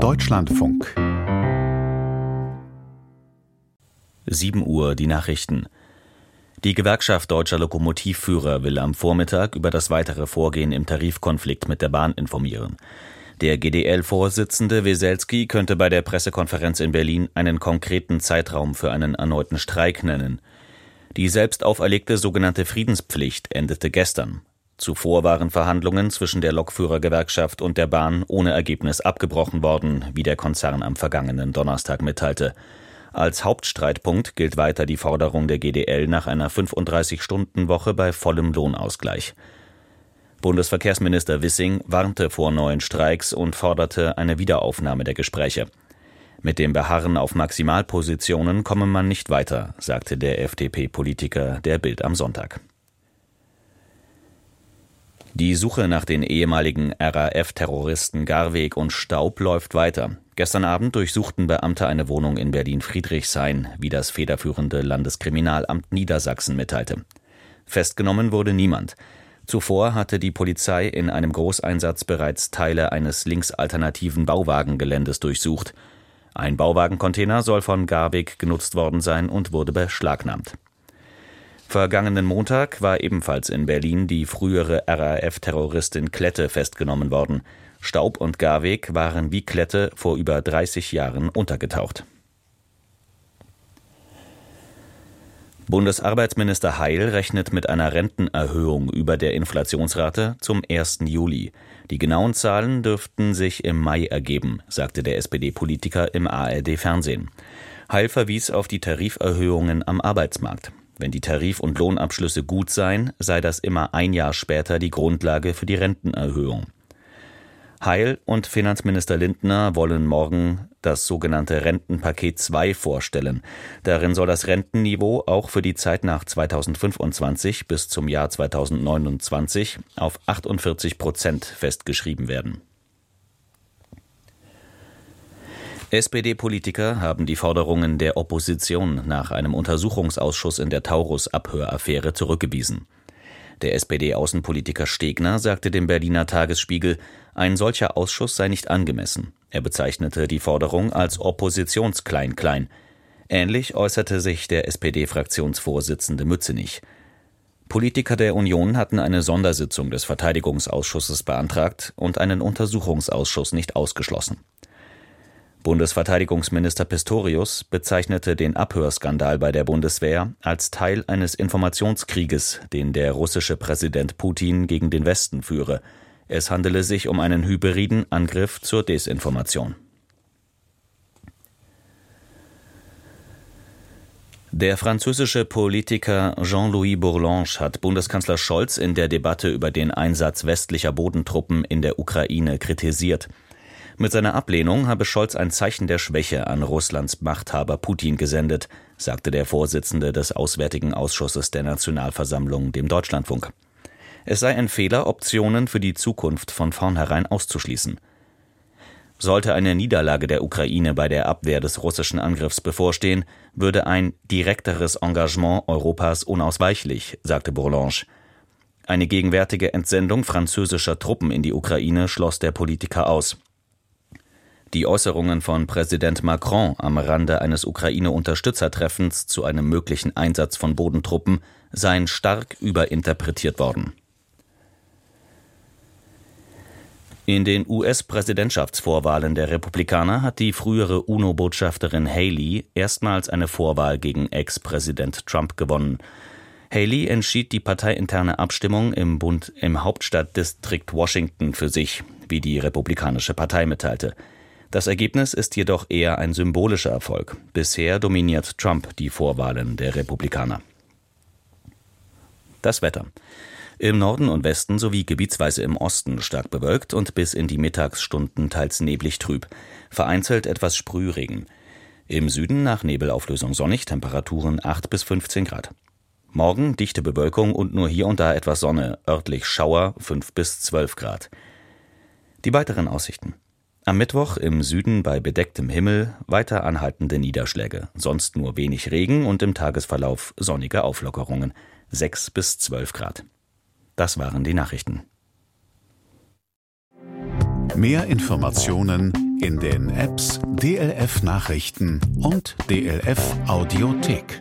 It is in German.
Deutschlandfunk 7 Uhr die Nachrichten. Die Gewerkschaft deutscher Lokomotivführer will am Vormittag über das weitere Vorgehen im Tarifkonflikt mit der Bahn informieren. Der GDL-Vorsitzende Weselski könnte bei der Pressekonferenz in Berlin einen konkreten Zeitraum für einen erneuten Streik nennen. Die selbst auferlegte sogenannte Friedenspflicht endete gestern. Zuvor waren Verhandlungen zwischen der Lokführergewerkschaft und der Bahn ohne Ergebnis abgebrochen worden, wie der Konzern am vergangenen Donnerstag mitteilte. Als Hauptstreitpunkt gilt weiter die Forderung der GDL nach einer 35-Stunden-Woche bei vollem Lohnausgleich. Bundesverkehrsminister Wissing warnte vor neuen Streiks und forderte eine Wiederaufnahme der Gespräche. Mit dem Beharren auf Maximalpositionen komme man nicht weiter, sagte der FDP-Politiker der Bild am Sonntag. Die Suche nach den ehemaligen RAF-Terroristen Garweg und Staub läuft weiter. Gestern Abend durchsuchten Beamte eine Wohnung in Berlin-Friedrichshain, wie das federführende Landeskriminalamt Niedersachsen mitteilte. Festgenommen wurde niemand. Zuvor hatte die Polizei in einem Großeinsatz bereits Teile eines linksalternativen Bauwagengeländes durchsucht. Ein Bauwagencontainer soll von Garweg genutzt worden sein und wurde beschlagnahmt. Vergangenen Montag war ebenfalls in Berlin die frühere RAF-Terroristin Klette festgenommen worden. Staub und Garweg waren wie Klette vor über 30 Jahren untergetaucht. Bundesarbeitsminister Heil rechnet mit einer Rentenerhöhung über der Inflationsrate zum 1. Juli. Die genauen Zahlen dürften sich im Mai ergeben, sagte der SPD-Politiker im ARD-Fernsehen. Heil verwies auf die Tariferhöhungen am Arbeitsmarkt. Wenn die Tarif- und Lohnabschlüsse gut seien, sei das immer ein Jahr später die Grundlage für die Rentenerhöhung. Heil und Finanzminister Lindner wollen morgen das sogenannte Rentenpaket 2 vorstellen. Darin soll das Rentenniveau auch für die Zeit nach 2025 bis zum Jahr 2029 auf 48 Prozent festgeschrieben werden. SPD-Politiker haben die Forderungen der Opposition nach einem Untersuchungsausschuss in der Taurus-Abhöraffäre zurückgewiesen. Der SPD-Außenpolitiker Stegner sagte dem Berliner Tagesspiegel, ein solcher Ausschuss sei nicht angemessen. Er bezeichnete die Forderung als Oppositionsklein-Klein. Ähnlich äußerte sich der SPD-Fraktionsvorsitzende Mützenich. Politiker der Union hatten eine Sondersitzung des Verteidigungsausschusses beantragt und einen Untersuchungsausschuss nicht ausgeschlossen. Bundesverteidigungsminister Pistorius bezeichnete den Abhörskandal bei der Bundeswehr als Teil eines Informationskrieges, den der russische Präsident Putin gegen den Westen führe. Es handele sich um einen hybriden Angriff zur Desinformation. Der französische Politiker Jean-Louis Bourlange hat Bundeskanzler Scholz in der Debatte über den Einsatz westlicher Bodentruppen in der Ukraine kritisiert. Mit seiner Ablehnung habe Scholz ein Zeichen der Schwäche an Russlands Machthaber Putin gesendet, sagte der Vorsitzende des Auswärtigen Ausschusses der Nationalversammlung dem Deutschlandfunk. Es sei ein Fehler, Optionen für die Zukunft von vornherein auszuschließen. Sollte eine Niederlage der Ukraine bei der Abwehr des russischen Angriffs bevorstehen, würde ein direkteres Engagement Europas unausweichlich, sagte Bourlange. Eine gegenwärtige Entsendung französischer Truppen in die Ukraine schloss der Politiker aus. Die Äußerungen von Präsident Macron am Rande eines Ukraine-Unterstützertreffens zu einem möglichen Einsatz von Bodentruppen seien stark überinterpretiert worden. In den US-Präsidentschaftsvorwahlen der Republikaner hat die frühere UNO-Botschafterin Haley erstmals eine Vorwahl gegen Ex-Präsident Trump gewonnen. Haley entschied die parteiinterne Abstimmung im Bund im Hauptstadtdistrikt Washington für sich, wie die Republikanische Partei mitteilte. Das Ergebnis ist jedoch eher ein symbolischer Erfolg. Bisher dominiert Trump die Vorwahlen der Republikaner. Das Wetter. Im Norden und Westen sowie gebietsweise im Osten stark bewölkt und bis in die Mittagsstunden teils neblig trüb. Vereinzelt etwas Sprühregen. Im Süden nach Nebelauflösung sonnig, Temperaturen 8 bis 15 Grad. Morgen dichte Bewölkung und nur hier und da etwas Sonne, örtlich Schauer 5 bis 12 Grad. Die weiteren Aussichten. Am Mittwoch im Süden bei bedecktem Himmel weiter anhaltende Niederschläge, sonst nur wenig Regen und im Tagesverlauf sonnige Auflockerungen, 6 bis 12 Grad. Das waren die Nachrichten. Mehr Informationen in den Apps DLF Nachrichten und DLF Audiothek.